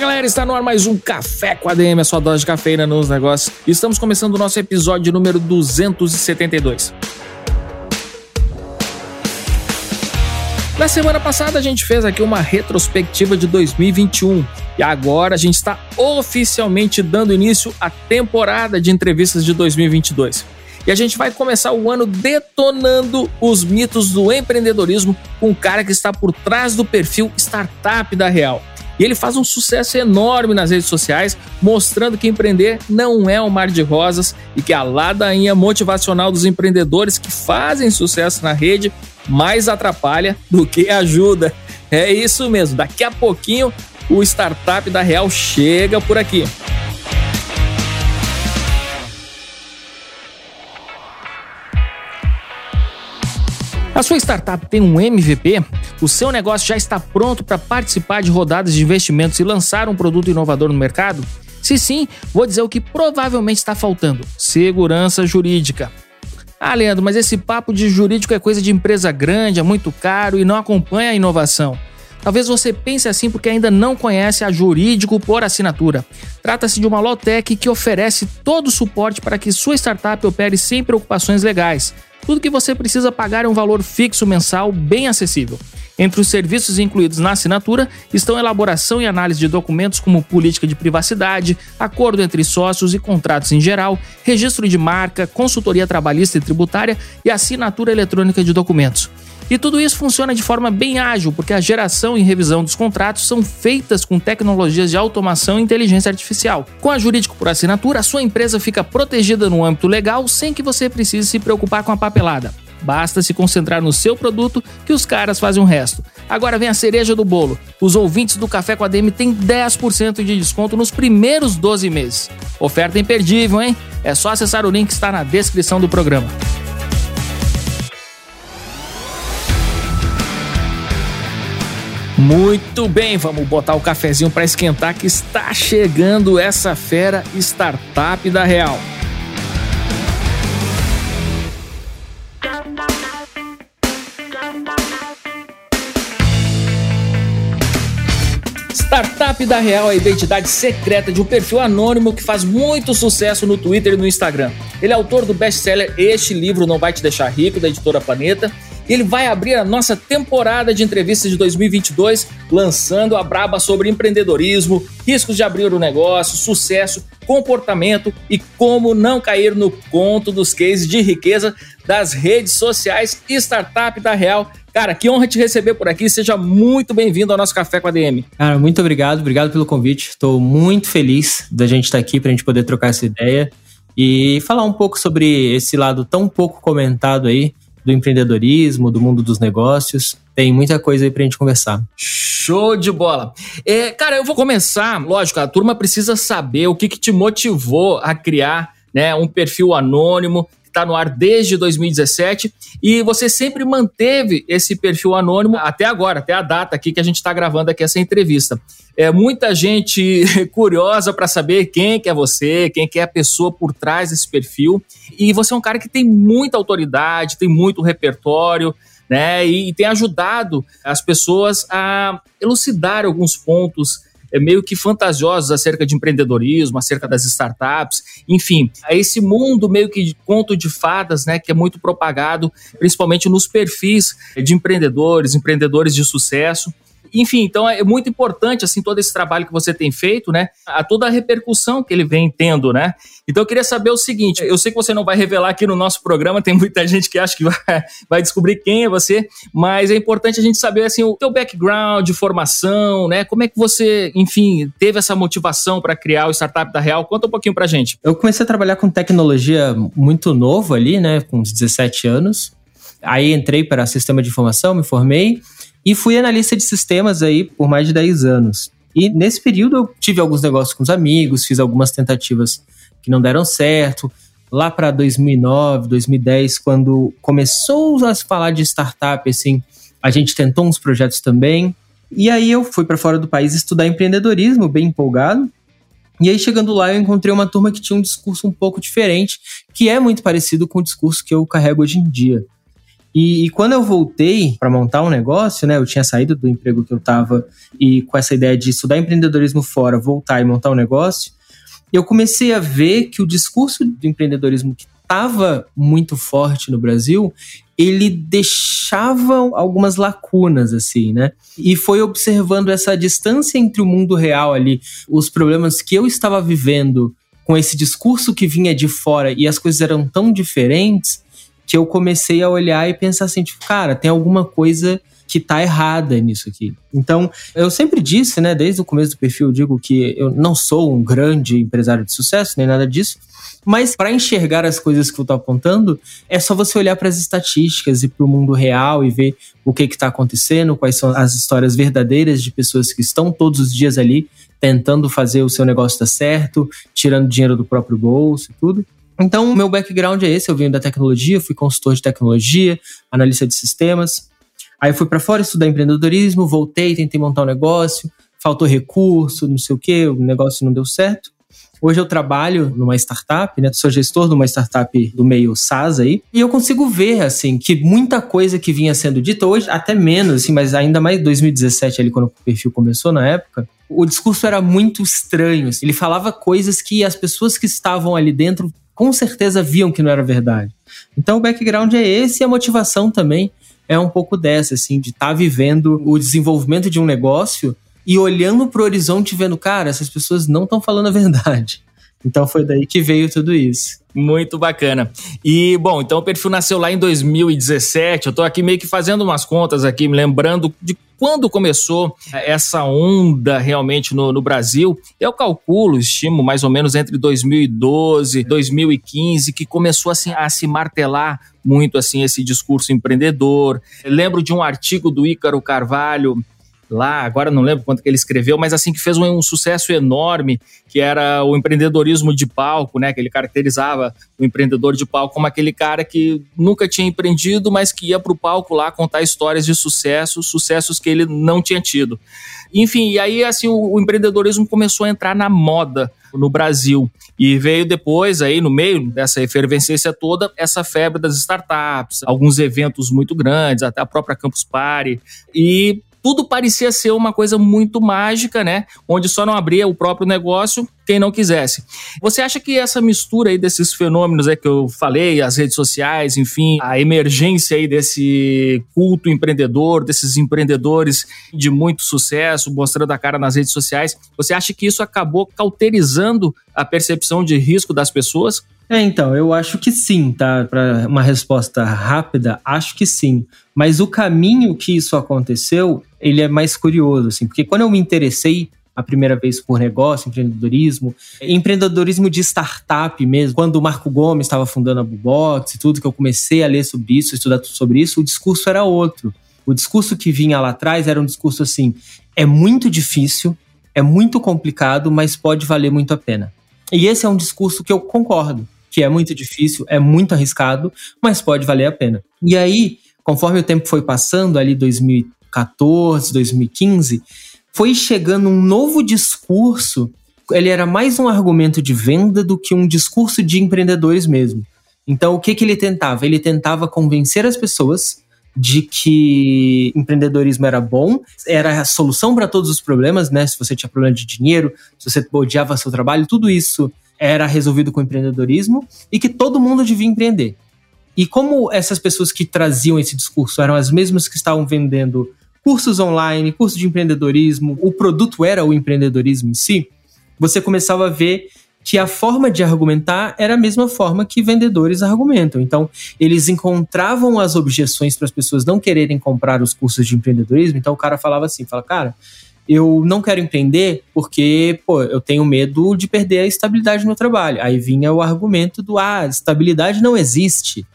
galera, está no ar mais um Café com a DM, a sua dose de cafeína nos negócios. Estamos começando o nosso episódio número 272. Na semana passada a gente fez aqui uma retrospectiva de 2021 e agora a gente está oficialmente dando início à temporada de entrevistas de 2022. E a gente vai começar o ano detonando os mitos do empreendedorismo com um cara que está por trás do perfil Startup da Real. E ele faz um sucesso enorme nas redes sociais, mostrando que empreender não é um mar de rosas e que a ladainha motivacional dos empreendedores que fazem sucesso na rede mais atrapalha do que ajuda. É isso mesmo, daqui a pouquinho o startup da Real chega por aqui. A sua startup tem um MVP? O seu negócio já está pronto para participar de rodadas de investimentos e lançar um produto inovador no mercado? Se sim, vou dizer o que provavelmente está faltando: segurança jurídica. Ah, Leandro, mas esse papo de jurídico é coisa de empresa grande, é muito caro e não acompanha a inovação. Talvez você pense assim porque ainda não conhece a Jurídico por Assinatura. Trata-se de uma Lotec que oferece todo o suporte para que sua startup opere sem preocupações legais tudo que você precisa pagar é um valor fixo mensal bem acessível. Entre os serviços incluídos na assinatura estão elaboração e análise de documentos como política de privacidade, acordo entre sócios e contratos em geral, registro de marca, consultoria trabalhista e tributária e assinatura eletrônica de documentos. E tudo isso funciona de forma bem ágil, porque a geração e revisão dos contratos são feitas com tecnologias de automação e inteligência artificial. Com a Jurídico por Assinatura, a sua empresa fica protegida no âmbito legal sem que você precise se preocupar com a papelada. Basta se concentrar no seu produto que os caras fazem o resto. Agora vem a cereja do bolo. Os ouvintes do Café com a DM têm 10% de desconto nos primeiros 12 meses. Oferta imperdível, hein? É só acessar o link que está na descrição do programa. Muito bem, vamos botar o cafezinho para esquentar que está chegando essa fera startup da Real. Startup da Real é a identidade secreta de um perfil anônimo que faz muito sucesso no Twitter e no Instagram. Ele é autor do best-seller Este Livro Não Vai Te Deixar Rico, da editora Planeta, ele vai abrir a nossa temporada de entrevistas de 2022, lançando a braba sobre empreendedorismo, riscos de abrir o negócio, sucesso, comportamento e como não cair no conto dos cases de riqueza das redes sociais e startup da Real. Cara, que honra te receber por aqui. Seja muito bem-vindo ao nosso Café com a DM. Cara, muito obrigado. Obrigado pelo convite. Estou muito feliz da gente estar aqui para a gente poder trocar essa ideia e falar um pouco sobre esse lado tão pouco comentado aí do empreendedorismo, do mundo dos negócios. Tem muita coisa aí pra gente conversar. Show de bola. É, cara, eu vou começar. Lógico, a turma precisa saber o que, que te motivou a criar né, um perfil anônimo está no ar desde 2017 e você sempre manteve esse perfil anônimo até agora, até a data aqui que a gente está gravando aqui essa entrevista. É muita gente curiosa para saber quem que é você, quem que é a pessoa por trás desse perfil. E você é um cara que tem muita autoridade, tem muito repertório, né? E, e tem ajudado as pessoas a elucidar alguns pontos meio que fantasiosos acerca de empreendedorismo, acerca das startups, enfim, é esse mundo meio que de conto de fadas, né, que é muito propagado, principalmente nos perfis de empreendedores, empreendedores de sucesso. Enfim, então é muito importante assim todo esse trabalho que você tem feito, né? A toda a repercussão que ele vem tendo, né? Então eu queria saber o seguinte, eu sei que você não vai revelar aqui no nosso programa, tem muita gente que acha que vai, vai descobrir quem é você, mas é importante a gente saber assim o teu background, formação, né? Como é que você, enfim, teve essa motivação para criar o startup da Real? Conta um pouquinho pra gente. Eu comecei a trabalhar com tecnologia muito novo ali, né, com uns 17 anos. Aí entrei para sistema de informação, me formei e fui analista de sistemas aí por mais de 10 anos. E nesse período eu tive alguns negócios com os amigos, fiz algumas tentativas que não deram certo. lá para 2009, 2010, quando começou a se falar de startup, assim, a gente tentou uns projetos também. E aí eu fui para fora do país estudar empreendedorismo, bem empolgado. E aí, chegando lá, eu encontrei uma turma que tinha um discurso um pouco diferente, que é muito parecido com o discurso que eu carrego hoje em dia. E, e quando eu voltei para montar um negócio, né, eu tinha saído do emprego que eu estava e com essa ideia de estudar empreendedorismo fora, voltar e montar um negócio, eu comecei a ver que o discurso do empreendedorismo que estava muito forte no Brasil, ele deixava algumas lacunas, assim, né? E foi observando essa distância entre o mundo real ali, os problemas que eu estava vivendo com esse discurso que vinha de fora e as coisas eram tão diferentes que eu comecei a olhar e pensar assim, tipo, cara, tem alguma coisa que tá errada nisso aqui. Então, eu sempre disse, né, desde o começo do perfil, eu digo que eu não sou um grande empresário de sucesso, nem nada disso, mas para enxergar as coisas que eu tô apontando, é só você olhar para as estatísticas e para o mundo real e ver o que está acontecendo, quais são as histórias verdadeiras de pessoas que estão todos os dias ali tentando fazer o seu negócio dar certo, tirando dinheiro do próprio bolso e tudo. Então, o meu background é esse, eu venho da tecnologia, fui consultor de tecnologia, analista de sistemas, Aí fui para fora estudar empreendedorismo, voltei, tentei montar um negócio, faltou recurso, não sei o que, o negócio não deu certo. Hoje eu trabalho numa startup, né? Sou gestor de uma startup do meio SaaS aí. E eu consigo ver, assim, que muita coisa que vinha sendo dita hoje, até menos, assim, mas ainda mais 2017 ali, quando o perfil começou na época, o discurso era muito estranho. Assim. Ele falava coisas que as pessoas que estavam ali dentro com certeza viam que não era verdade. Então o background é esse e a motivação também é um pouco dessa, assim, de estar tá vivendo o desenvolvimento de um negócio e olhando para o horizonte vendo, cara, essas pessoas não estão falando a verdade. Então foi daí que veio tudo isso. Muito bacana. E, bom, então o perfil nasceu lá em 2017. Eu tô aqui meio que fazendo umas contas aqui, me lembrando de quando começou essa onda realmente no, no Brasil. Eu calculo, estimo mais ou menos entre 2012 e 2015, que começou assim, a se martelar muito assim esse discurso empreendedor. Eu lembro de um artigo do Ícaro Carvalho lá, agora não lembro quanto que ele escreveu, mas assim que fez um, um, sucesso enorme, que era o empreendedorismo de palco, né? Que ele caracterizava o empreendedor de palco como aquele cara que nunca tinha empreendido, mas que ia para o palco lá contar histórias de sucesso, sucessos que ele não tinha tido. Enfim, e aí assim o, o empreendedorismo começou a entrar na moda no Brasil. E veio depois, aí no meio dessa efervescência toda, essa febre das startups, alguns eventos muito grandes, até a própria Campus Party. E tudo parecia ser uma coisa muito mágica, né? Onde só não abria o próprio negócio quem não quisesse. Você acha que essa mistura aí desses fenômenos aí que eu falei, as redes sociais, enfim, a emergência aí desse culto empreendedor, desses empreendedores de muito sucesso, mostrando a cara nas redes sociais, você acha que isso acabou cauterizando a percepção de risco das pessoas? É, então, eu acho que sim, tá? Para uma resposta rápida, acho que sim. Mas o caminho que isso aconteceu, ele é mais curioso, assim, porque quando eu me interessei a primeira vez por negócio, empreendedorismo, empreendedorismo de startup mesmo. Quando o Marco Gomes estava fundando a Bubox e tudo, que eu comecei a ler sobre isso, estudar sobre isso, o discurso era outro. O discurso que vinha lá atrás era um discurso assim: é muito difícil, é muito complicado, mas pode valer muito a pena. E esse é um discurso que eu concordo que é muito difícil, é muito arriscado, mas pode valer a pena. E aí, conforme o tempo foi passando, ali 2014, 2015, foi chegando um novo discurso. Ele era mais um argumento de venda do que um discurso de empreendedores mesmo. Então, o que, que ele tentava? Ele tentava convencer as pessoas de que empreendedorismo era bom, era a solução para todos os problemas, né? Se você tinha problema de dinheiro, se você odiava seu trabalho, tudo isso era resolvido com empreendedorismo e que todo mundo devia empreender. E como essas pessoas que traziam esse discurso eram as mesmas que estavam vendendo cursos online, cursos de empreendedorismo, o produto era o empreendedorismo em si, você começava a ver que a forma de argumentar era a mesma forma que vendedores argumentam. Então, eles encontravam as objeções para as pessoas não quererem comprar os cursos de empreendedorismo. Então, o cara falava assim, fala, cara, eu não quero empreender porque, pô, eu tenho medo de perder a estabilidade no trabalho. Aí vinha o argumento do, ah, estabilidade não existe.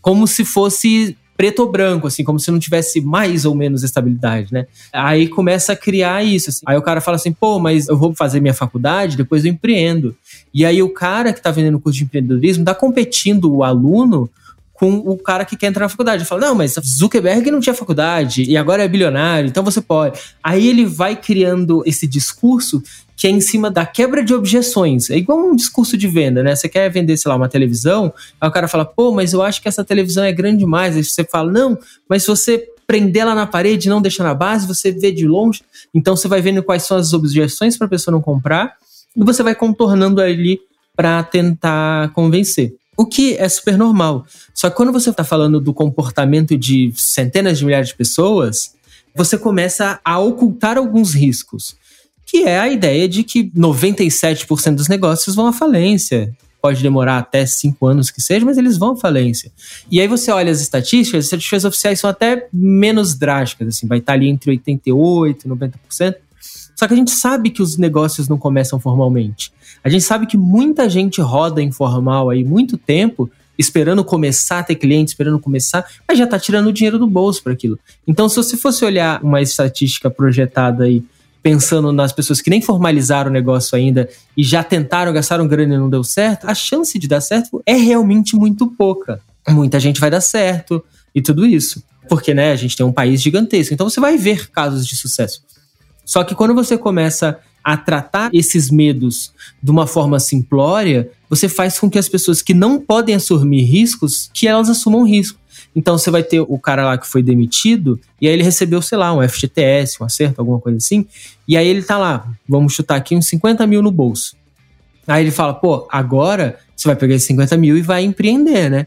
Como se fosse preto ou branco, assim, como se não tivesse mais ou menos estabilidade, né? Aí começa a criar isso. Assim. Aí o cara fala assim, pô, mas eu vou fazer minha faculdade, depois eu empreendo. E aí o cara que tá vendendo o curso de empreendedorismo tá competindo o aluno com o cara que quer entrar na faculdade. Fala, não, mas Zuckerberg não tinha faculdade e agora é bilionário, então você pode. Aí ele vai criando esse discurso que é em cima da quebra de objeções. É igual um discurso de venda, né? Você quer vender, sei lá, uma televisão, aí o cara fala, pô, mas eu acho que essa televisão é grande demais. Aí você fala, não, mas se você prender ela na parede não deixar na base, você vê de longe. Então você vai vendo quais são as objeções para a pessoa não comprar e você vai contornando ali para tentar convencer. O que é super normal. Só que quando você está falando do comportamento de centenas de milhares de pessoas, você começa a ocultar alguns riscos. Que é a ideia de que 97% dos negócios vão à falência. Pode demorar até cinco anos que seja, mas eles vão à falência. E aí você olha as estatísticas, as estatísticas oficiais são até menos drásticas, assim, vai estar ali entre 88% e 90%. Só que a gente sabe que os negócios não começam formalmente. A gente sabe que muita gente roda informal aí muito tempo, esperando começar a ter cliente, esperando começar, mas já está tirando o dinheiro do bolso para aquilo. Então, se você fosse olhar uma estatística projetada aí, pensando nas pessoas que nem formalizaram o negócio ainda e já tentaram, gastaram grana e não deu certo, a chance de dar certo é realmente muito pouca. Muita gente vai dar certo e tudo isso. Porque, né, a gente tem um país gigantesco. Então você vai ver casos de sucesso. Só que quando você começa a tratar esses medos de uma forma simplória, você faz com que as pessoas que não podem assumir riscos, que elas assumam risco. Então você vai ter o cara lá que foi demitido, e aí ele recebeu, sei lá, um FGTS, um acerto, alguma coisa assim, e aí ele tá lá, vamos chutar aqui, uns 50 mil no bolso. Aí ele fala, pô, agora você vai pegar esses 50 mil e vai empreender, né?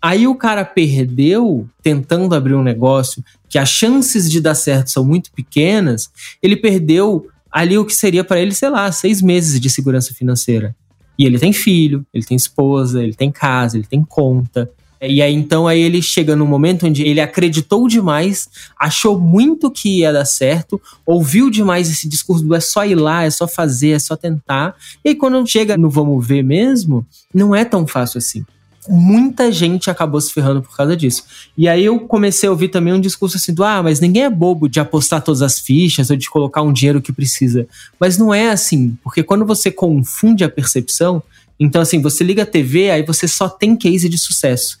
Aí o cara perdeu tentando abrir um negócio que as chances de dar certo são muito pequenas, ele perdeu ali o que seria para ele, sei lá, seis meses de segurança financeira. E ele tem filho, ele tem esposa, ele tem casa, ele tem conta. E aí então aí ele chega num momento onde ele acreditou demais, achou muito que ia dar certo, ouviu demais esse discurso do é só ir lá, é só fazer, é só tentar. E aí quando chega no vamos ver mesmo, não é tão fácil assim muita gente acabou se ferrando por causa disso. E aí eu comecei a ouvir também um discurso assim do, ah, mas ninguém é bobo de apostar todas as fichas ou de colocar um dinheiro que precisa. Mas não é assim, porque quando você confunde a percepção, então assim, você liga a TV, aí você só tem case de sucesso.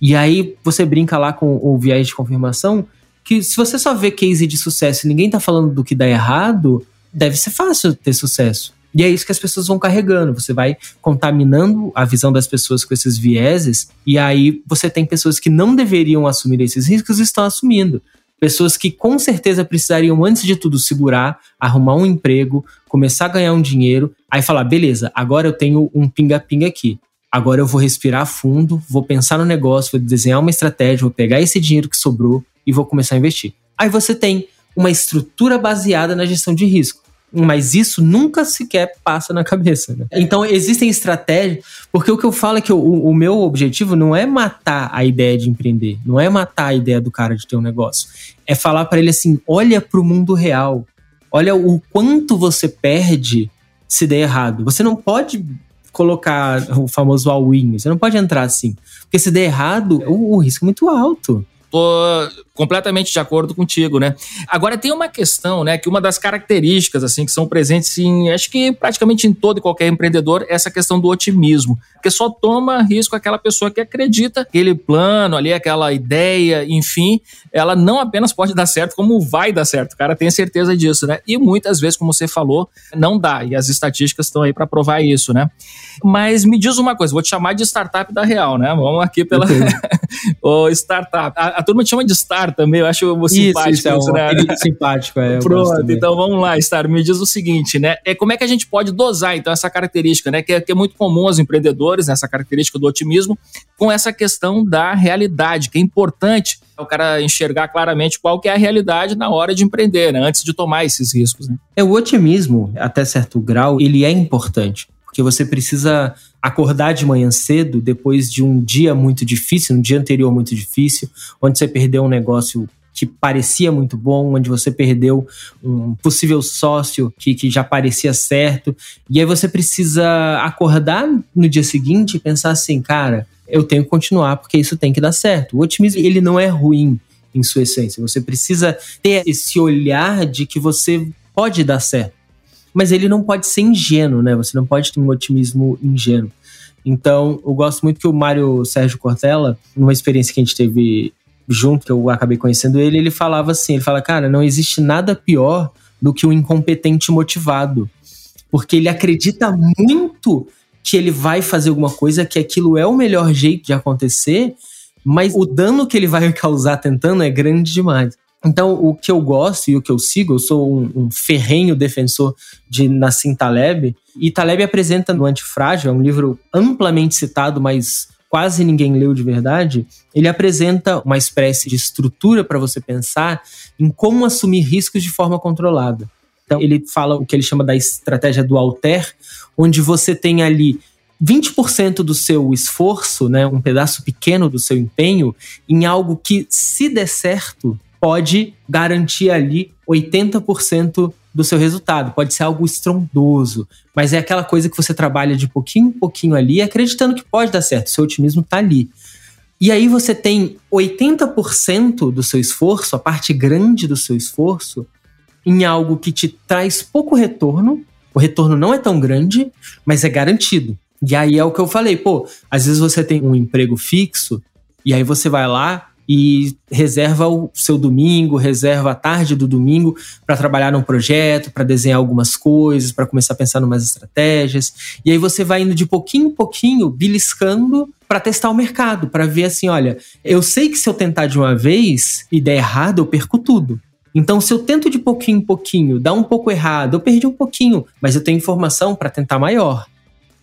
E aí você brinca lá com o viés de confirmação, que se você só vê case de sucesso e ninguém tá falando do que dá errado, deve ser fácil ter sucesso. E é isso que as pessoas vão carregando. Você vai contaminando a visão das pessoas com esses vieses, e aí você tem pessoas que não deveriam assumir esses riscos e estão assumindo. Pessoas que com certeza precisariam, antes de tudo, segurar, arrumar um emprego, começar a ganhar um dinheiro, aí falar: beleza, agora eu tenho um pinga-pinga aqui. Agora eu vou respirar fundo, vou pensar no negócio, vou desenhar uma estratégia, vou pegar esse dinheiro que sobrou e vou começar a investir. Aí você tem uma estrutura baseada na gestão de risco mas isso nunca sequer passa na cabeça. Né? Então existem estratégias, porque o que eu falo é que o, o, meu objetivo não é matar a ideia de empreender, não é matar a ideia do cara de ter um negócio, é falar para ele assim: olha para o mundo real, olha o quanto você perde se der errado. Você não pode colocar o famoso all-in, você não pode entrar assim, porque se der errado, o, o risco é muito alto. Tô completamente de acordo contigo, né? Agora tem uma questão, né, que uma das características assim que são presentes em, acho que praticamente em todo e qualquer empreendedor, é essa questão do otimismo, porque só toma risco aquela pessoa que acredita aquele plano ali, aquela ideia, enfim, ela não apenas pode dar certo, como vai dar certo. O cara tem certeza disso, né? E muitas vezes, como você falou, não dá, e as estatísticas estão aí para provar isso, né? Mas me diz uma coisa, vou te chamar de startup da real, né? Vamos aqui pela o startup. A, a turma te chama de Star também, eu acho simpático isso, isso, é um né? simpático, é. Pronto, então vamos lá, Star, me diz o seguinte, né? É como é que a gente pode dosar então essa característica, né? Que é, que é muito comum aos empreendedores, essa característica do otimismo, com essa questão da realidade, que é importante o cara enxergar claramente qual que é a realidade na hora de empreender, né? Antes de tomar esses riscos. Né? É o otimismo, até certo grau, ele é importante porque você precisa acordar de manhã cedo depois de um dia muito difícil, um dia anterior muito difícil, onde você perdeu um negócio que parecia muito bom, onde você perdeu um possível sócio que, que já parecia certo. E aí você precisa acordar no dia seguinte e pensar assim, cara, eu tenho que continuar porque isso tem que dar certo. O otimismo, ele não é ruim em sua essência. Você precisa ter esse olhar de que você pode dar certo. Mas ele não pode ser ingênuo, né? Você não pode ter um otimismo ingênuo. Então, eu gosto muito que o Mário Sérgio Cortella, numa experiência que a gente teve junto, que eu acabei conhecendo ele, ele falava assim, ele fala, cara, não existe nada pior do que um incompetente motivado. Porque ele acredita muito que ele vai fazer alguma coisa, que aquilo é o melhor jeito de acontecer, mas o dano que ele vai causar tentando é grande demais. Então, o que eu gosto e o que eu sigo, eu sou um, um ferrenho defensor de Nassim Taleb, e Taleb apresenta no Antifrágil, é um livro amplamente citado, mas quase ninguém leu de verdade, ele apresenta uma espécie de estrutura para você pensar em como assumir riscos de forma controlada. Então, ele fala o que ele chama da estratégia do alter, onde você tem ali 20% do seu esforço, né, um pedaço pequeno do seu empenho, em algo que, se der certo, pode garantir ali 80% do seu resultado. Pode ser algo estrondoso, mas é aquela coisa que você trabalha de pouquinho em pouquinho ali, acreditando que pode dar certo. Seu otimismo está ali. E aí você tem 80% do seu esforço, a parte grande do seu esforço, em algo que te traz pouco retorno. O retorno não é tão grande, mas é garantido. E aí é o que eu falei, pô, às vezes você tem um emprego fixo e aí você vai lá e reserva o seu domingo, reserva a tarde do domingo para trabalhar num projeto, para desenhar algumas coisas, para começar a pensar em umas estratégias. E aí você vai indo de pouquinho em pouquinho, beliscando para testar o mercado, para ver assim, olha, eu sei que se eu tentar de uma vez e der errado, eu perco tudo. Então, se eu tento de pouquinho em pouquinho, dá um pouco errado, eu perdi um pouquinho, mas eu tenho informação para tentar maior.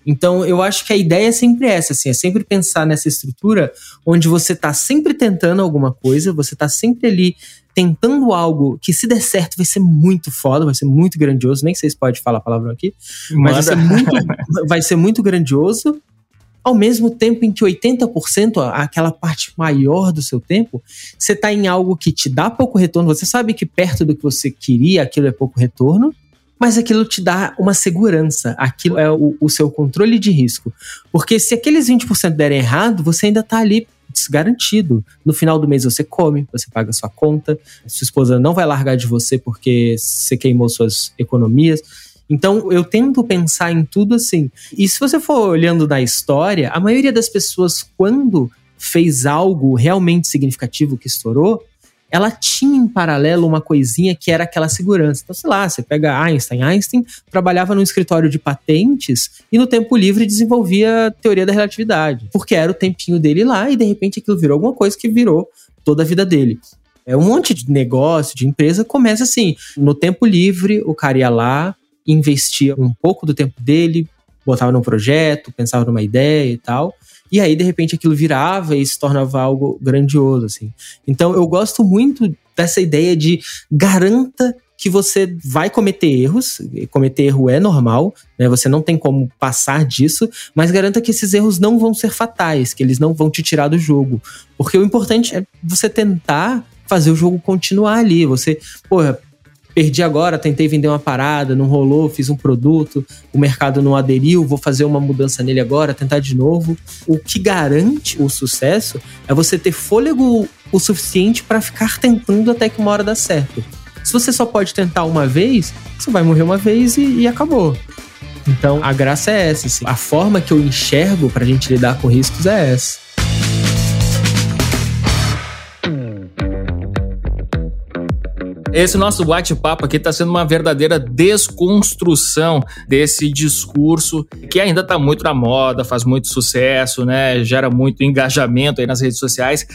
Então, eu acho que a ideia é sempre essa, assim, é sempre pensar nessa estrutura onde você está sempre tentando alguma coisa, você está sempre ali tentando algo que se der certo vai ser muito foda, vai ser muito grandioso, nem sei se pode falar a palavra aqui, mas vai ser, muito, vai ser muito grandioso, ao mesmo tempo em que 80%, aquela parte maior do seu tempo, você está em algo que te dá pouco retorno, você sabe que perto do que você queria, aquilo é pouco retorno, mas aquilo te dá uma segurança, aquilo é o, o seu controle de risco. Porque se aqueles 20% derem errado, você ainda está ali desgarantido. No final do mês você come, você paga sua conta, sua esposa não vai largar de você porque você queimou suas economias. Então eu tento pensar em tudo assim. E se você for olhando na história, a maioria das pessoas, quando fez algo realmente significativo que estourou, ela tinha em paralelo uma coisinha que era aquela segurança. Então, sei lá, você pega Einstein. Einstein trabalhava num escritório de patentes e no tempo livre desenvolvia teoria da relatividade, porque era o tempinho dele lá e de repente aquilo virou alguma coisa que virou toda a vida dele. É um monte de negócio, de empresa começa assim, no tempo livre, o cara ia lá, investia um pouco do tempo dele, botava num projeto, pensava numa ideia e tal. E aí, de repente, aquilo virava e se tornava algo grandioso, assim. Então, eu gosto muito dessa ideia de garanta que você vai cometer erros, cometer erro é normal, né? Você não tem como passar disso, mas garanta que esses erros não vão ser fatais, que eles não vão te tirar do jogo. Porque o importante é você tentar fazer o jogo continuar ali. Você, porra, perdi agora, tentei vender uma parada, não rolou, fiz um produto, o mercado não aderiu, vou fazer uma mudança nele agora, tentar de novo. O que garante o sucesso é você ter fôlego o suficiente para ficar tentando até que uma hora dá certo. Se você só pode tentar uma vez, você vai morrer uma vez e, e acabou. Então a graça é essa. Assim. A forma que eu enxergo para a gente lidar com riscos é essa. Esse nosso bate-papo aqui está sendo uma verdadeira desconstrução desse discurso que ainda está muito na moda, faz muito sucesso, né? Gera muito engajamento aí nas redes sociais.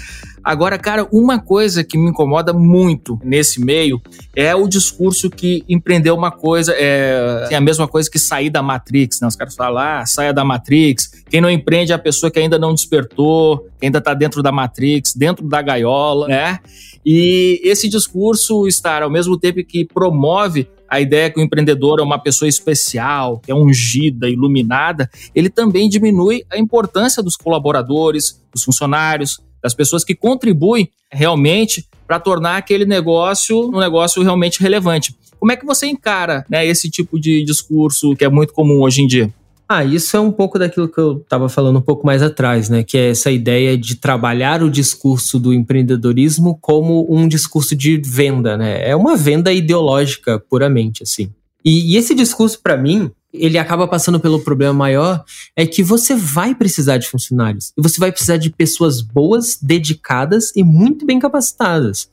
Agora, cara, uma coisa que me incomoda muito nesse meio é o discurso que empreendeu uma coisa, é, é a mesma coisa que sair da Matrix, né? Os caras falam, ah, saia da Matrix. Quem não empreende é a pessoa que ainda não despertou, que ainda está dentro da Matrix, dentro da gaiola, né? E esse discurso estar ao mesmo tempo que promove a ideia que o empreendedor é uma pessoa especial, que é ungida, iluminada, ele também diminui a importância dos colaboradores, dos funcionários, das pessoas que contribuem realmente para tornar aquele negócio um negócio realmente relevante. Como é que você encara né, esse tipo de discurso que é muito comum hoje em dia? Ah, isso é um pouco daquilo que eu estava falando um pouco mais atrás, né? Que é essa ideia de trabalhar o discurso do empreendedorismo como um discurso de venda, né? É uma venda ideológica puramente, assim. E, e esse discurso, para mim, ele acaba passando pelo problema maior, é que você vai precisar de funcionários. E você vai precisar de pessoas boas, dedicadas e muito bem capacitadas.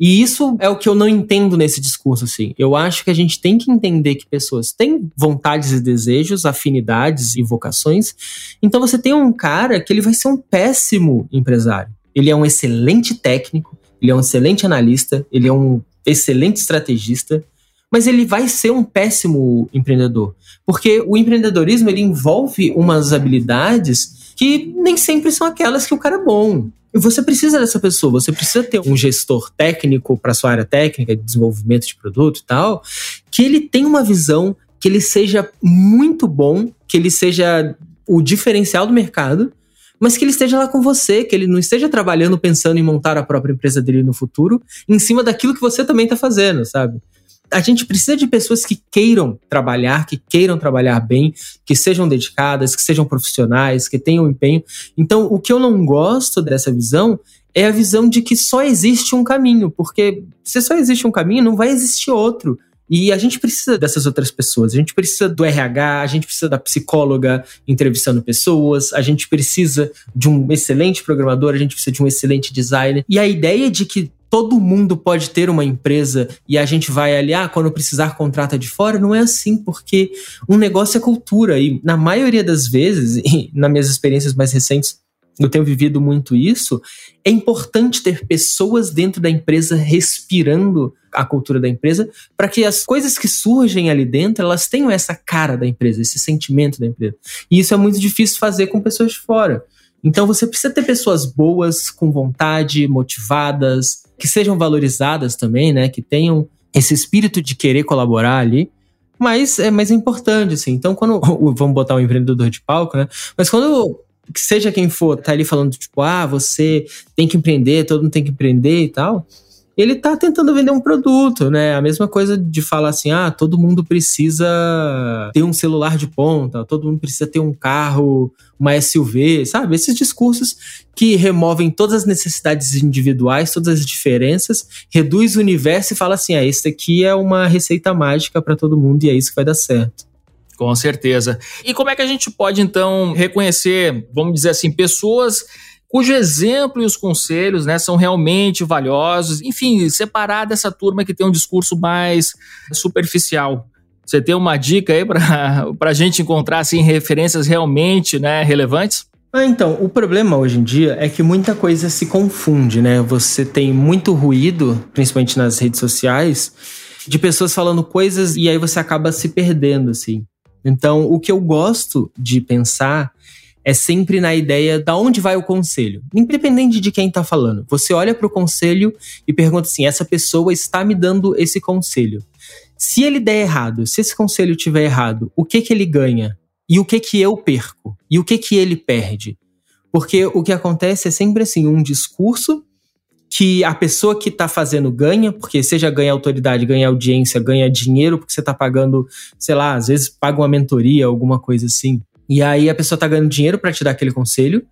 E isso é o que eu não entendo nesse discurso, assim. Eu acho que a gente tem que entender que pessoas têm vontades e desejos, afinidades e vocações. Então você tem um cara que ele vai ser um péssimo empresário. Ele é um excelente técnico, ele é um excelente analista, ele é um excelente estrategista, mas ele vai ser um péssimo empreendedor, porque o empreendedorismo ele envolve umas habilidades que nem sempre são aquelas que o cara é bom. E você precisa dessa pessoa, você precisa ter um gestor técnico para sua área técnica de desenvolvimento de produto e tal, que ele tenha uma visão, que ele seja muito bom, que ele seja o diferencial do mercado, mas que ele esteja lá com você, que ele não esteja trabalhando pensando em montar a própria empresa dele no futuro, em cima daquilo que você também está fazendo, sabe? A gente precisa de pessoas que queiram trabalhar, que queiram trabalhar bem, que sejam dedicadas, que sejam profissionais, que tenham empenho. Então, o que eu não gosto dessa visão é a visão de que só existe um caminho, porque se só existe um caminho, não vai existir outro. E a gente precisa dessas outras pessoas. A gente precisa do RH, a gente precisa da psicóloga entrevistando pessoas, a gente precisa de um excelente programador, a gente precisa de um excelente designer. E a ideia de que todo mundo pode ter uma empresa e a gente vai ali, ah, quando precisar contrata de fora, não é assim, porque um negócio é cultura e na maioria das vezes, e nas minhas experiências mais recentes, eu tenho vivido muito isso, é importante ter pessoas dentro da empresa respirando a cultura da empresa, para que as coisas que surgem ali dentro, elas tenham essa cara da empresa, esse sentimento da empresa. E isso é muito difícil fazer com pessoas de fora. Então você precisa ter pessoas boas, com vontade, motivadas, que sejam valorizadas também, né? Que tenham esse espírito de querer colaborar ali. Mas é mais importante, assim. Então, quando. Vamos botar um empreendedor de palco, né? Mas quando. Seja quem for, tá ali falando, tipo, ah, você tem que empreender, todo mundo tem que empreender e tal ele está tentando vender um produto, né? A mesma coisa de falar assim: ah, todo mundo precisa ter um celular de ponta, todo mundo precisa ter um carro, uma SUV, sabe? Esses discursos que removem todas as necessidades individuais, todas as diferenças, reduz o universo e fala assim: ah, esse aqui é uma receita mágica para todo mundo e é isso que vai dar certo. Com certeza. E como é que a gente pode, então, reconhecer, vamos dizer assim, pessoas cujo exemplo e os conselhos né, são realmente valiosos. Enfim, separar dessa turma que tem um discurso mais superficial. Você tem uma dica aí para a gente encontrar assim, referências realmente né, relevantes? Ah, então, o problema hoje em dia é que muita coisa se confunde, né? Você tem muito ruído, principalmente nas redes sociais, de pessoas falando coisas e aí você acaba se perdendo, assim. Então, o que eu gosto de pensar é sempre na ideia da onde vai o conselho, independente de quem está falando. Você olha para o conselho e pergunta assim: essa pessoa está me dando esse conselho. Se ele der errado, se esse conselho tiver errado, o que que ele ganha? E o que que eu perco? E o que que ele perde? Porque o que acontece é sempre assim, um discurso que a pessoa que está fazendo ganha, porque seja ganha autoridade, ganha audiência, ganha dinheiro, porque você está pagando, sei lá, às vezes paga uma mentoria, alguma coisa assim. E aí a pessoa tá ganhando dinheiro para te dar aquele conselho,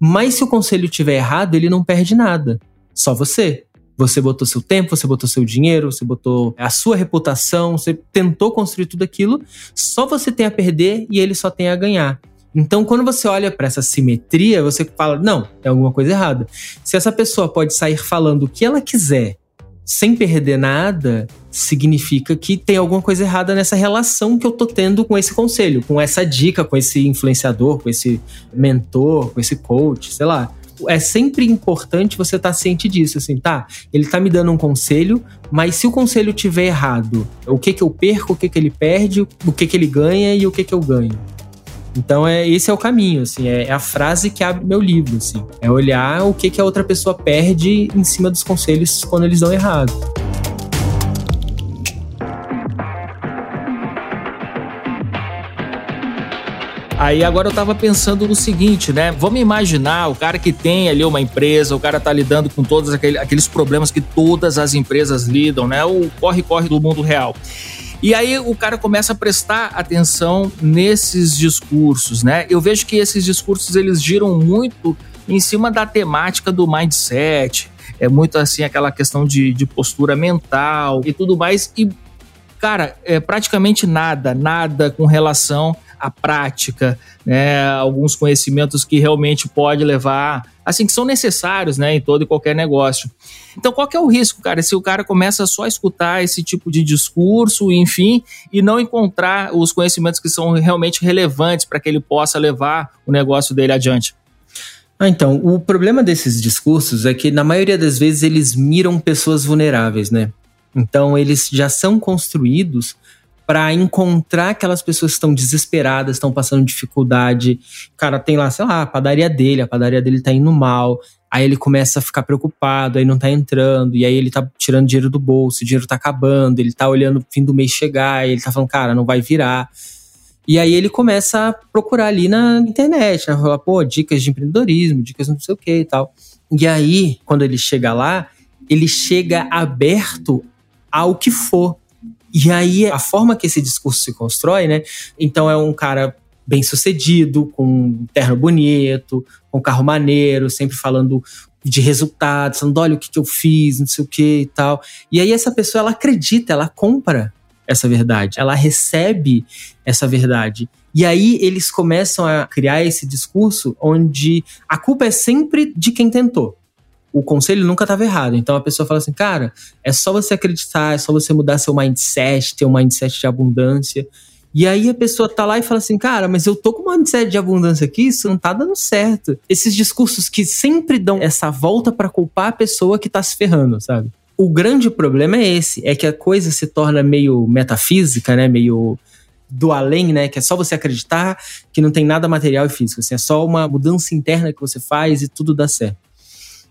mas se o conselho tiver errado, ele não perde nada. Só você. Você botou seu tempo, você botou seu dinheiro, você botou a sua reputação, você tentou construir tudo aquilo, só você tem a perder e ele só tem a ganhar. Então, quando você olha para essa simetria, você fala: não, tem alguma coisa errada. Se essa pessoa pode sair falando o que ela quiser sem perder nada, significa que tem alguma coisa errada nessa relação que eu tô tendo com esse conselho, com essa dica, com esse influenciador, com esse mentor, com esse coach, sei lá. É sempre importante você estar tá ciente disso, assim, tá? Ele tá me dando um conselho, mas se o conselho tiver errado, o que que eu perco, o que que ele perde, o que que ele ganha e o que que eu ganho. Então é esse é o caminho, assim, é, é, a frase que abre meu livro, assim. É olhar o que, que a outra pessoa perde em cima dos conselhos quando eles dão errado. Aí agora eu tava pensando no seguinte, né? Vamos imaginar o cara que tem ali uma empresa, o cara tá lidando com todos aqueles problemas que todas as empresas lidam, né? O corre-corre do mundo real. E aí o cara começa a prestar atenção nesses discursos, né? Eu vejo que esses discursos eles giram muito em cima da temática do mindset, é muito assim aquela questão de, de postura mental e tudo mais. E, cara, é praticamente nada, nada com relação à prática, né? Alguns conhecimentos que realmente pode levar, assim, que são necessários, né, em todo e qualquer negócio. Então, qual que é o risco, cara? Se o cara começa só a escutar esse tipo de discurso, enfim, e não encontrar os conhecimentos que são realmente relevantes para que ele possa levar o negócio dele adiante. Ah, então, o problema desses discursos é que, na maioria das vezes, eles miram pessoas vulneráveis, né? Então, eles já são construídos para encontrar aquelas pessoas que estão desesperadas, estão passando dificuldade. O cara tem lá, sei lá, a padaria dele, a padaria dele tá indo mal. Aí ele começa a ficar preocupado, aí não tá entrando, e aí ele tá tirando dinheiro do bolso, o dinheiro tá acabando, ele tá olhando o fim do mês chegar, ele tá falando, cara, não vai virar. E aí ele começa a procurar ali na internet, né? Falar, pô, dicas de empreendedorismo, dicas não sei o que e tal. E aí, quando ele chega lá, ele chega aberto ao que for. E aí, a forma que esse discurso se constrói, né? Então é um cara bem sucedido, com um terno bonito, com um carro maneiro, sempre falando de resultados, falando, olha o que, que eu fiz, não sei o que e tal. E aí essa pessoa, ela acredita, ela compra essa verdade, ela recebe essa verdade. E aí eles começam a criar esse discurso onde a culpa é sempre de quem tentou. O conselho nunca estava errado. Então a pessoa fala assim, cara, é só você acreditar, é só você mudar seu mindset, ter um mindset de abundância. E aí a pessoa tá lá e fala assim, cara, mas eu tô com um mindset de abundância aqui, isso não tá dando certo. Esses discursos que sempre dão essa volta para culpar a pessoa que tá se ferrando, sabe? O grande problema é esse, é que a coisa se torna meio metafísica, né? Meio do além, né? Que é só você acreditar que não tem nada material e físico, assim, é só uma mudança interna que você faz e tudo dá certo.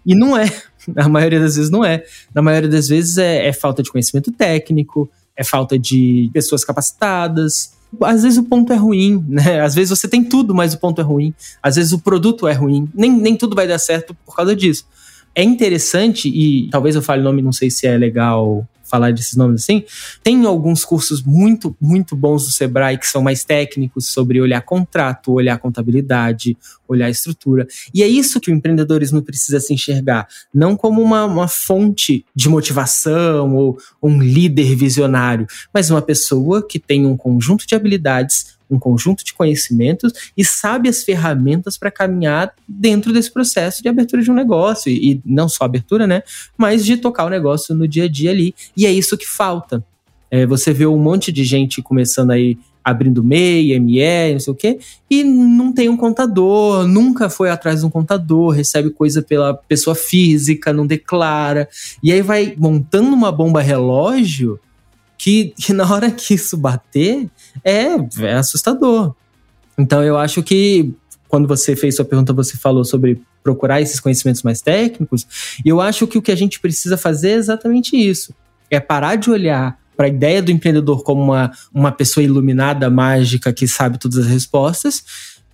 E não é. Na maioria das vezes não é. Na maioria das vezes é, é falta de conhecimento técnico, é falta de pessoas capacitadas. Às vezes o ponto é ruim, né? Às vezes você tem tudo, mas o ponto é ruim. Às vezes o produto é ruim. Nem, nem tudo vai dar certo por causa disso é interessante, e talvez eu fale o nome, não sei se é legal falar desses nomes assim. Tem alguns cursos muito, muito bons do Sebrae que são mais técnicos sobre olhar contrato, olhar contabilidade, olhar estrutura. E é isso que o empreendedorismo precisa se enxergar, não como uma, uma fonte de motivação ou um líder visionário, mas uma pessoa que tem um conjunto de habilidades um conjunto de conhecimentos e sabe as ferramentas para caminhar dentro desse processo de abertura de um negócio. E, não só abertura, né? Mas de tocar o negócio no dia a dia ali. E é isso que falta. É, você vê um monte de gente começando aí abrindo MEI, ME, não sei o quê, e não tem um contador, nunca foi atrás de um contador, recebe coisa pela pessoa física, não declara, e aí vai montando uma bomba relógio que, que na hora que isso bater, é, é assustador. Então eu acho que quando você fez sua pergunta, você falou sobre procurar esses conhecimentos mais técnicos, e eu acho que o que a gente precisa fazer é exatamente isso. É parar de olhar para a ideia do empreendedor como uma, uma pessoa iluminada, mágica, que sabe todas as respostas,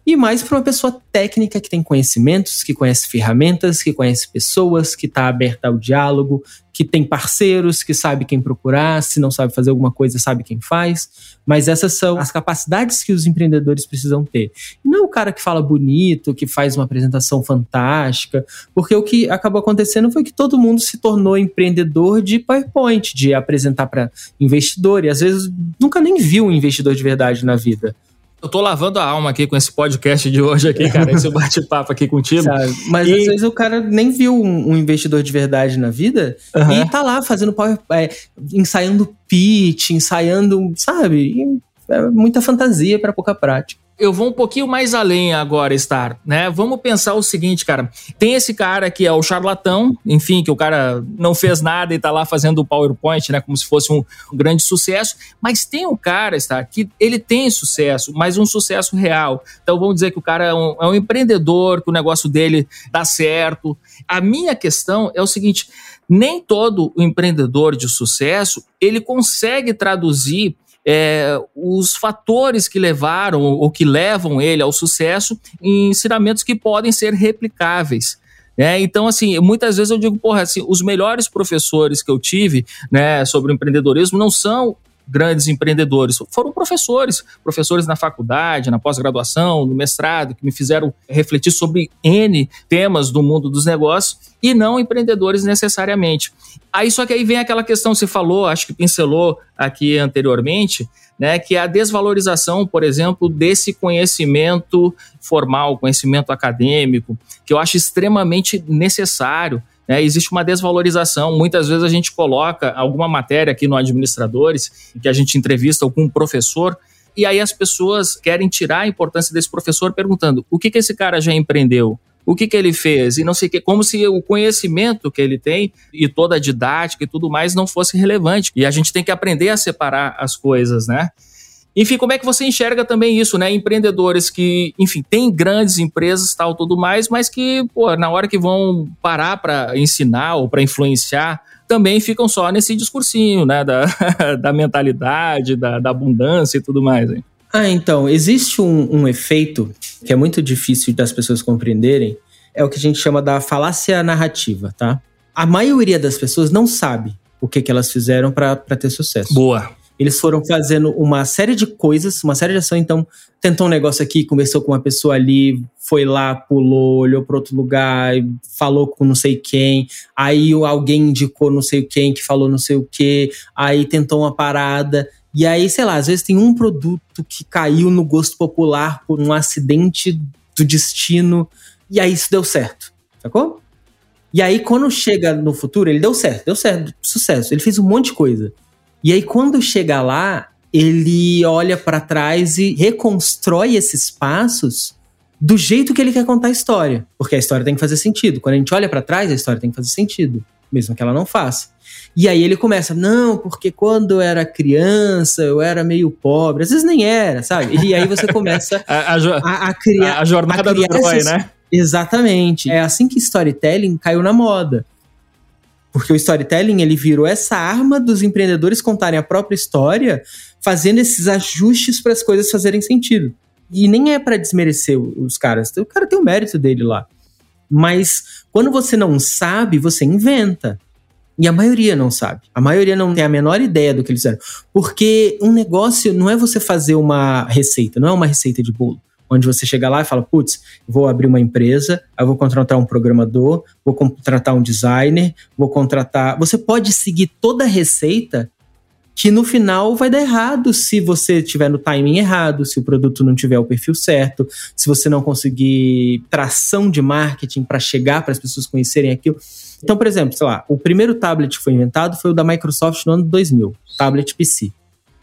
e mais para uma pessoa técnica que tem conhecimentos, que conhece ferramentas, que conhece pessoas, que está aberta ao diálogo, que tem parceiros, que sabe quem procurar, se não sabe fazer alguma coisa, sabe quem faz. Mas essas são as capacidades que os empreendedores precisam ter. Não o cara que fala bonito, que faz uma apresentação fantástica, porque o que acabou acontecendo foi que todo mundo se tornou empreendedor de PowerPoint, de apresentar para investidor, e às vezes nunca nem viu um investidor de verdade na vida. Eu tô lavando a alma aqui com esse podcast de hoje aqui, cara, esse bate-papo aqui contigo. Sabe? Mas e... às vezes o cara nem viu um, um investidor de verdade na vida uhum. e tá lá fazendo power, é, ensaiando pitch, ensaiando, sabe? E é muita fantasia para pouca prática eu vou um pouquinho mais além agora, Star, né? Vamos pensar o seguinte, cara. Tem esse cara que é o charlatão, enfim, que o cara não fez nada e tá lá fazendo o PowerPoint, né? Como se fosse um, um grande sucesso. Mas tem um cara, Star, que ele tem sucesso, mas um sucesso real. Então vamos dizer que o cara é um, é um empreendedor, que o negócio dele dá certo. A minha questão é o seguinte: nem todo empreendedor de sucesso ele consegue traduzir é, os fatores que levaram ou que levam ele ao sucesso em ensinamentos que podem ser replicáveis. É, então, assim, muitas vezes eu digo, porra, assim, os melhores professores que eu tive né, sobre empreendedorismo não são grandes empreendedores, foram professores, professores na faculdade, na pós-graduação, no mestrado, que me fizeram refletir sobre N temas do mundo dos negócios e não empreendedores necessariamente. Aí só que aí vem aquela questão que você falou, acho que pincelou aqui anteriormente, né, que é a desvalorização, por exemplo, desse conhecimento formal, conhecimento acadêmico, que eu acho extremamente necessário é, existe uma desvalorização. Muitas vezes a gente coloca alguma matéria aqui no Administradores, que a gente entrevista algum professor, e aí as pessoas querem tirar a importância desse professor perguntando o que, que esse cara já empreendeu, o que, que ele fez, e não sei o que, como se o conhecimento que ele tem e toda a didática e tudo mais não fosse relevante. E a gente tem que aprender a separar as coisas, né? Enfim, como é que você enxerga também isso, né? Empreendedores que, enfim, têm grandes empresas tal, tudo mais, mas que, pô, na hora que vão parar para ensinar ou para influenciar, também ficam só nesse discursinho, né? Da, da mentalidade, da, da abundância e tudo mais. Hein? Ah, então, existe um, um efeito que é muito difícil das pessoas compreenderem, é o que a gente chama da falácia narrativa, tá? A maioria das pessoas não sabe o que, que elas fizeram para ter sucesso. Boa. Eles foram fazendo uma série de coisas, uma série de ação. Então, tentou um negócio aqui, conversou com uma pessoa ali, foi lá, pulou, olhou para outro lugar, falou com não sei quem. Aí alguém indicou não sei quem que falou não sei o que. Aí tentou uma parada. E aí, sei lá, às vezes tem um produto que caiu no gosto popular por um acidente do destino. E aí isso deu certo. Sacou? E aí, quando chega no futuro, ele deu certo, deu certo, sucesso. Ele fez um monte de coisa. E aí, quando chega lá, ele olha para trás e reconstrói esses passos do jeito que ele quer contar a história. Porque a história tem que fazer sentido. Quando a gente olha para trás, a história tem que fazer sentido, mesmo que ela não faça. E aí ele começa, não, porque quando eu era criança, eu era meio pobre. Às vezes nem era, sabe? E aí você começa a, a, a, a, criar. A jornada criar do herói, né? Exatamente. É assim que storytelling caiu na moda. Porque o storytelling ele virou essa arma dos empreendedores contarem a própria história, fazendo esses ajustes para as coisas fazerem sentido. E nem é para desmerecer os caras, o cara tem o mérito dele lá. Mas quando você não sabe, você inventa. E a maioria não sabe. A maioria não tem a menor ideia do que eles fizeram. Porque um negócio não é você fazer uma receita, não é uma receita de bolo onde você chega lá e fala, putz, vou abrir uma empresa, eu vou contratar um programador, vou contratar um designer, vou contratar. Você pode seguir toda a receita que no final vai dar errado se você tiver no timing errado, se o produto não tiver o perfil certo, se você não conseguir tração de marketing para chegar para as pessoas conhecerem aquilo. Então, por exemplo, sei lá, o primeiro tablet que foi inventado foi o da Microsoft no ano 2000, tablet PC.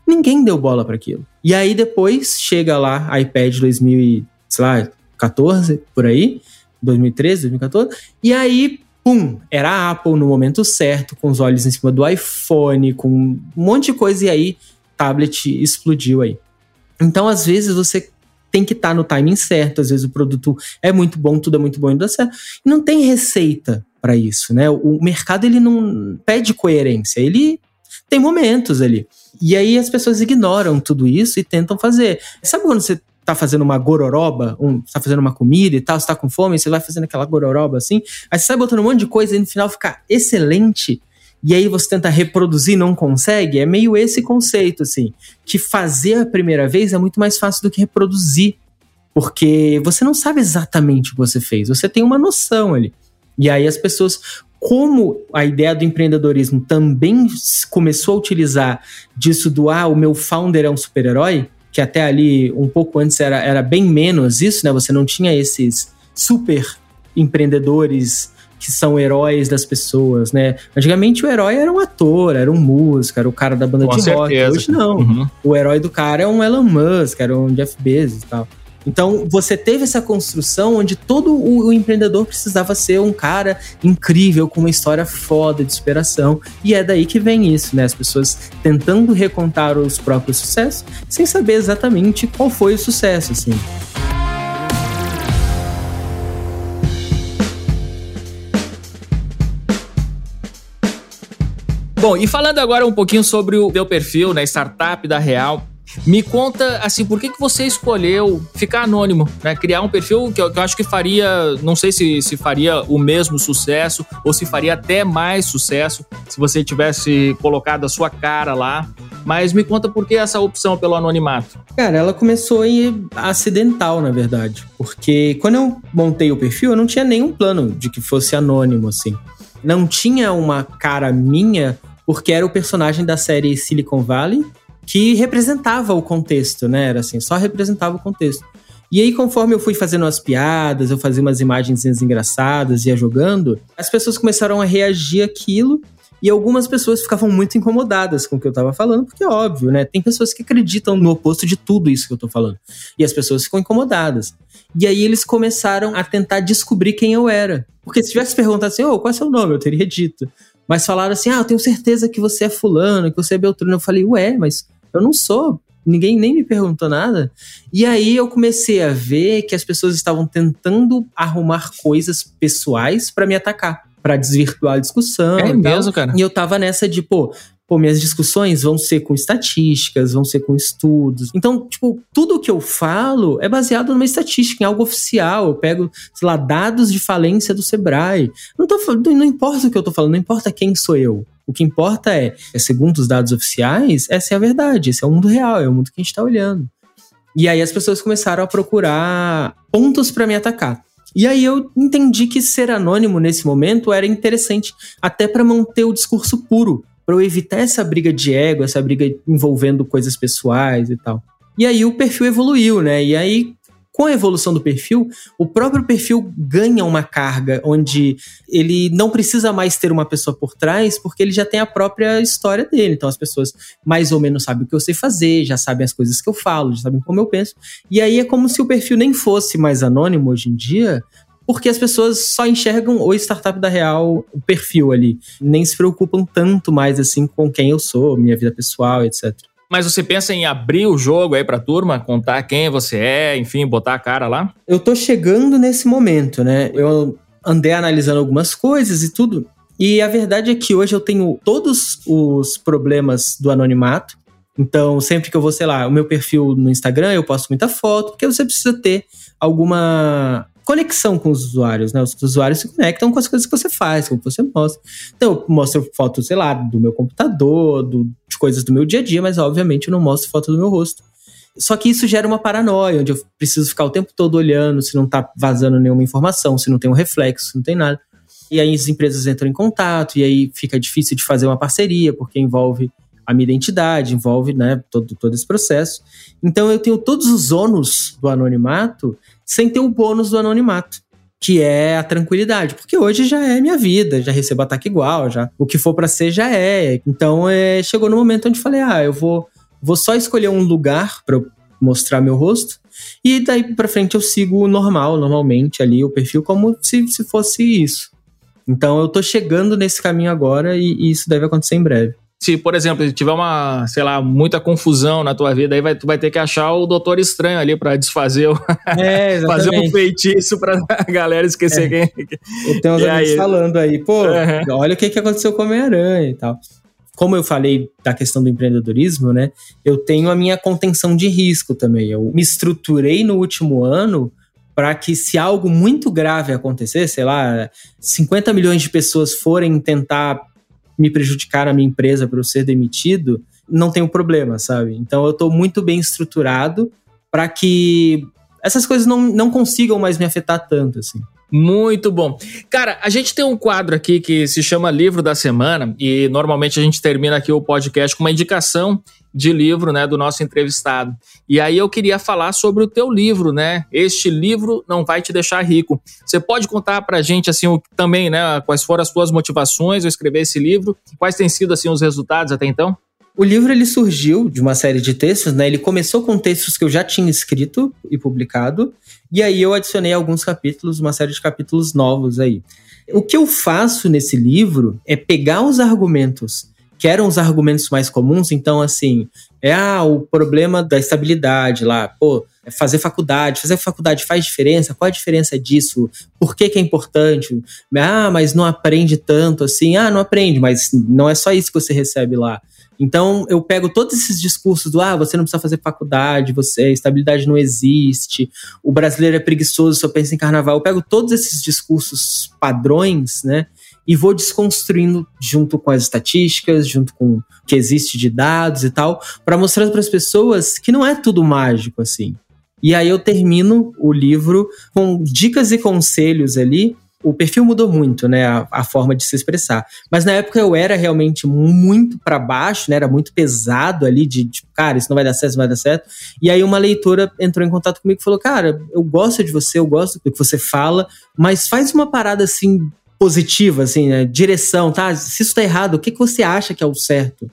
Ninguém deu bola para aquilo. E aí depois chega lá iPad 2014, por aí, 2013, 2014, e aí pum, era a Apple no momento certo, com os olhos em cima do iPhone, com um monte de coisa, e aí tablet explodiu aí. Então, às vezes, você tem que estar tá no timing certo, às vezes o produto é muito bom, tudo é muito bom e dá certo. E não tem receita para isso, né? O mercado ele não pede coerência, ele tem momentos ali. E aí as pessoas ignoram tudo isso e tentam fazer. Sabe quando você tá fazendo uma gororoba, um, tá fazendo uma comida e tal, você tá com fome, você vai fazendo aquela gororoba assim, aí você sai botando um monte de coisa e no final fica excelente, e aí você tenta reproduzir não consegue, é meio esse conceito, assim, que fazer a primeira vez é muito mais fácil do que reproduzir, porque você não sabe exatamente o que você fez, você tem uma noção ali. E aí as pessoas como a ideia do empreendedorismo também começou a utilizar disso do ah, o meu founder é um super-herói, que até ali um pouco antes era, era bem menos isso, né? Você não tinha esses super empreendedores que são heróis das pessoas, né? Antigamente o herói era um ator, era um músico, era o cara da banda Com de certeza. rock. Hoje não. Uhum. O herói do cara é um Elon Musk, era um Jeff Bezos e tal. Então, você teve essa construção onde todo o, o, empreendedor precisava ser um cara incrível, com uma história foda de superação. E é daí que vem isso, né? As pessoas tentando recontar os próprios sucessos, sem saber exatamente qual foi o sucesso, assim. Bom, e falando agora um pouquinho sobre o teu perfil, né, startup da Real, me conta, assim, por que, que você escolheu ficar anônimo, né? Criar um perfil que eu, que eu acho que faria, não sei se, se faria o mesmo sucesso ou se faria até mais sucesso se você tivesse colocado a sua cara lá. Mas me conta por que essa opção pelo anonimato. Cara, ela começou acidental, na verdade. Porque quando eu montei o perfil, eu não tinha nenhum plano de que fosse anônimo, assim. Não tinha uma cara minha, porque era o personagem da série Silicon Valley que representava o contexto, né? Era assim, só representava o contexto. E aí, conforme eu fui fazendo as piadas, eu fazia umas imagens engraçadas, ia jogando, as pessoas começaram a reagir àquilo. E algumas pessoas ficavam muito incomodadas com o que eu tava falando, porque é óbvio, né? Tem pessoas que acreditam no oposto de tudo isso que eu tô falando. E as pessoas ficam incomodadas. E aí eles começaram a tentar descobrir quem eu era. Porque se tivesse perguntado assim, ô, oh, qual é seu nome? Eu teria dito. Mas falaram assim, ah, eu tenho certeza que você é fulano, que você é Beltrano. Eu falei, ué, mas eu não sou. Ninguém nem me perguntou nada. E aí eu comecei a ver que as pessoas estavam tentando arrumar coisas pessoais para me atacar, para desvirtuar a discussão. É mesmo, cara. E eu tava nessa de, pô, pô, minhas discussões vão ser com estatísticas, vão ser com estudos. Então, tipo, tudo que eu falo é baseado numa estatística, em algo oficial. Eu pego, sei lá, dados de falência do Sebrae. Não, tô, não importa o que eu tô falando, não importa quem sou eu. O que importa é, é, segundo os dados oficiais, essa é a verdade, esse é o mundo real, é o mundo que a gente está olhando. E aí as pessoas começaram a procurar pontos para me atacar. E aí eu entendi que ser anônimo nesse momento era interessante, até para manter o discurso puro, para eu evitar essa briga de ego, essa briga envolvendo coisas pessoais e tal. E aí o perfil evoluiu, né? E aí com a evolução do perfil, o próprio perfil ganha uma carga onde ele não precisa mais ter uma pessoa por trás, porque ele já tem a própria história dele. Então as pessoas mais ou menos sabem o que eu sei fazer, já sabem as coisas que eu falo, já sabem como eu penso. E aí é como se o perfil nem fosse mais anônimo hoje em dia, porque as pessoas só enxergam o startup da real, o perfil ali. Nem se preocupam tanto mais assim com quem eu sou, minha vida pessoal, etc. Mas você pensa em abrir o jogo aí pra turma, contar quem você é, enfim, botar a cara lá? Eu tô chegando nesse momento, né? Eu andei analisando algumas coisas e tudo. E a verdade é que hoje eu tenho todos os problemas do anonimato. Então, sempre que eu vou, sei lá, o meu perfil no Instagram, eu posto muita foto, porque você precisa ter alguma conexão com os usuários, né? Os usuários se conectam com as coisas que você faz, com o que você mostra. Então, eu mostro fotos, sei lá, do meu computador, do, de coisas do meu dia a dia, mas obviamente eu não mostro foto do meu rosto. Só que isso gera uma paranoia, onde eu preciso ficar o tempo todo olhando se não tá vazando nenhuma informação, se não tem um reflexo, se não tem nada. E aí as empresas entram em contato, e aí fica difícil de fazer uma parceria, porque envolve a minha identidade, envolve né, todo, todo esse processo. Então eu tenho todos os ônus do anonimato sem ter o bônus do anonimato, que é a tranquilidade, porque hoje já é minha vida, já recebo ataque igual, já o que for para ser já é. Então é, chegou no momento onde falei, ah, eu vou vou só escolher um lugar para mostrar meu rosto e daí para frente eu sigo normal, normalmente ali o perfil como se, se fosse isso. Então eu tô chegando nesse caminho agora e, e isso deve acontecer em breve se, por exemplo, tiver uma, sei lá, muita confusão na tua vida, aí vai, tu vai ter que achar o doutor estranho ali para desfazer o, é, fazer um feitiço pra galera esquecer é. quem. Eu tenho uns e amigos aí? falando aí, pô, uhum. olha o que, que aconteceu com o Homem-Aranha e tal. Como eu falei da questão do empreendedorismo, né? Eu tenho a minha contenção de risco também. Eu me estruturei no último ano para que se algo muito grave acontecer, sei lá, 50 milhões de pessoas forem tentar me prejudicar a minha empresa para eu ser demitido, não tem problema, sabe? Então eu estou muito bem estruturado para que essas coisas não, não consigam mais me afetar tanto, assim. Muito bom. Cara, a gente tem um quadro aqui que se chama Livro da Semana e normalmente a gente termina aqui o podcast com uma indicação de livro, né, do nosso entrevistado. E aí eu queria falar sobre o teu livro, né? Este livro não vai te deixar rico. Você pode contar pra gente assim o, também, né, quais foram as tuas motivações ao escrever esse livro? Quais têm sido assim os resultados até então? O livro ele surgiu de uma série de textos, né? Ele começou com textos que eu já tinha escrito e publicado, e aí eu adicionei alguns capítulos, uma série de capítulos novos aí. O que eu faço nesse livro é pegar os argumentos que eram os argumentos mais comuns. Então, assim, é ah, o problema da estabilidade lá, pô, é fazer faculdade, fazer faculdade faz diferença? Qual a diferença disso? Por que, que é importante? Ah, mas não aprende tanto assim. Ah, não aprende, mas não é só isso que você recebe lá. Então, eu pego todos esses discursos do ah, você não precisa fazer faculdade, você estabilidade não existe, o brasileiro é preguiçoso, só pensa em carnaval. Eu pego todos esses discursos padrões, né? E vou desconstruindo junto com as estatísticas, junto com o que existe de dados e tal, para mostrar para as pessoas que não é tudo mágico assim. E aí eu termino o livro com dicas e conselhos ali o perfil mudou muito, né? A, a, forma de se expressar. Mas na época eu era realmente muito para baixo, né? Era muito pesado ali, de tipo, cara, isso não vai dar certo, isso não vai dar certo. E aí uma leitora entrou em contato comigo e falou: Cara, eu gosto de você, eu gosto do que você fala, mas faz uma parada assim positiva, assim, né? direção, tá? Se isso tá errado, o que, que você acha que é o certo?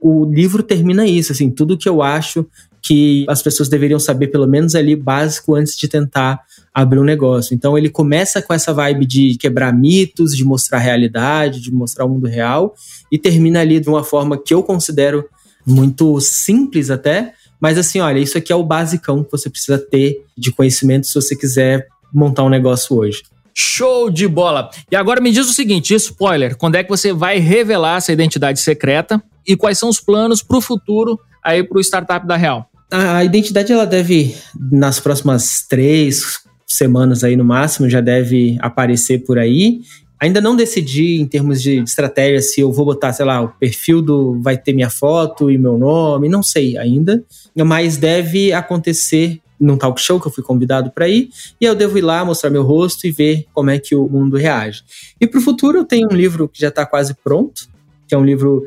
O livro termina isso, assim, tudo que eu acho que as pessoas deveriam saber, pelo menos ali, básico, antes de tentar abrir um negócio. Então ele começa com essa vibe de quebrar mitos, de mostrar a realidade, de mostrar o mundo real, e termina ali de uma forma que eu considero muito simples até, mas assim, olha, isso aqui é o basicão que você precisa ter de conhecimento se você quiser montar um negócio hoje. Show de bola! E agora me diz o seguinte, spoiler, quando é que você vai revelar essa identidade secreta e quais são os planos para o futuro aí para o startup da Real? A identidade ela deve, nas próximas três semanas aí no máximo, já deve aparecer por aí. Ainda não decidi em termos de estratégia se eu vou botar, sei lá, o perfil do vai ter minha foto e meu nome, não sei ainda, mas deve acontecer num talk show que eu fui convidado para ir, e eu devo ir lá mostrar meu rosto e ver como é que o mundo reage. E para o futuro eu tenho um livro que já está quase pronto, que é um livro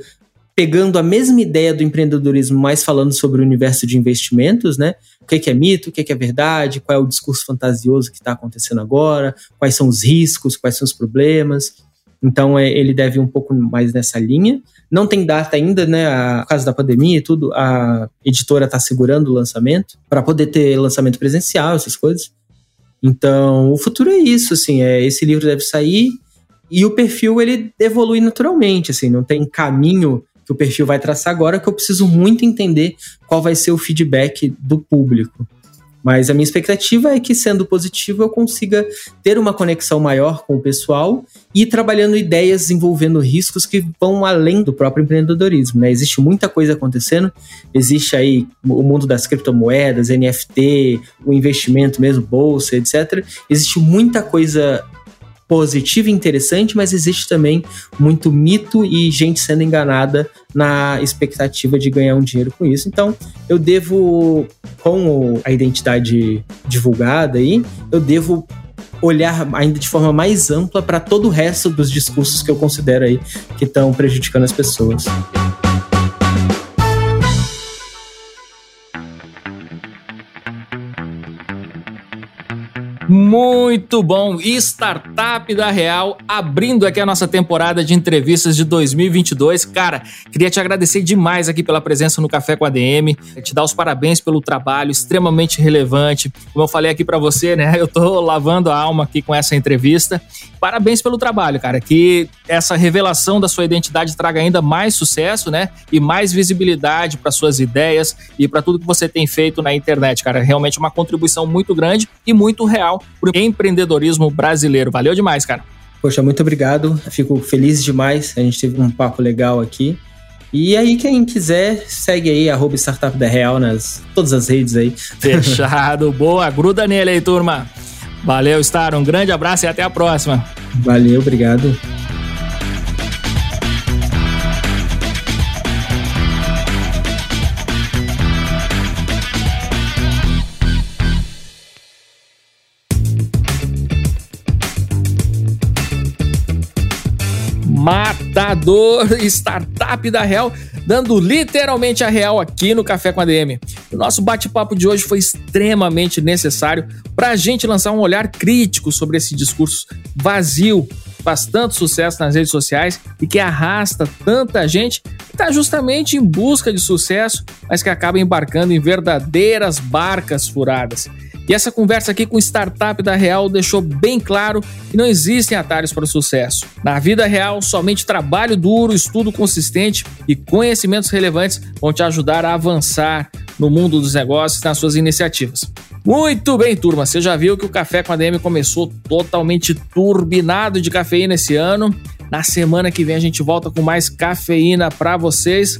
pegando a mesma ideia do empreendedorismo, mas falando sobre o universo de investimentos, né? O que é mito, o que é verdade, qual é o discurso fantasioso que está acontecendo agora, quais são os riscos, quais são os problemas. Então é, ele deve um pouco mais nessa linha. Não tem data ainda, né? A, por causa da pandemia e tudo, a editora está segurando o lançamento para poder ter lançamento presencial, essas coisas. Então, o futuro é isso, assim, é, esse livro deve sair e o perfil ele evolui naturalmente, assim, não tem caminho que o perfil vai traçar agora, que eu preciso muito entender qual vai ser o feedback do público. Mas a minha expectativa é que, sendo positivo, eu consiga ter uma conexão maior com o pessoal e trabalhando ideias envolvendo riscos que vão além do próprio empreendedorismo. Né? Existe muita coisa acontecendo, existe aí o mundo das criptomoedas, NFT, o investimento mesmo, bolsa, etc. Existe muita coisa positiva e interessante, mas existe também muito mito e gente sendo enganada na expectativa de ganhar um dinheiro com isso. Então, eu devo, com a identidade divulgada aí, eu devo olhar ainda de forma mais ampla para todo o resto dos discursos que eu considero aí que estão prejudicando as pessoas. Muito bom! Startup da Real, abrindo aqui a nossa temporada de entrevistas de 2022. Cara, queria te agradecer demais aqui pela presença no Café com a DM, te dar os parabéns pelo trabalho extremamente relevante. Como eu falei aqui para você, né? Eu tô lavando a alma aqui com essa entrevista. Parabéns pelo trabalho, cara. Que essa revelação da sua identidade traga ainda mais sucesso, né? E mais visibilidade para suas ideias e para tudo que você tem feito na internet, cara. Realmente uma contribuição muito grande e muito real o empreendedorismo brasileiro. Valeu demais, cara. Poxa, muito obrigado. Fico feliz demais. A gente teve um papo legal aqui. E aí, quem quiser, segue aí, arroba Startup da Real nas todas as redes aí. Fechado, boa, gruda nele aí, turma. Valeu, Star, um grande abraço e até a próxima. Valeu, obrigado. Matador startup da Real, dando literalmente a real aqui no Café com a DM. O nosso bate-papo de hoje foi extremamente necessário para a gente lançar um olhar crítico sobre esse discurso vazio faz tanto sucesso nas redes sociais e que arrasta tanta gente que está justamente em busca de sucesso, mas que acaba embarcando em verdadeiras barcas furadas. E essa conversa aqui com startup da Real deixou bem claro que não existem atalhos para o sucesso. Na vida real, somente trabalho duro, estudo consistente e conhecimentos relevantes vão te ajudar a avançar no mundo dos negócios nas suas iniciativas. Muito bem, turma. Você já viu que o Café com a DM começou totalmente turbinado de cafeína esse ano. Na semana que vem a gente volta com mais cafeína para vocês.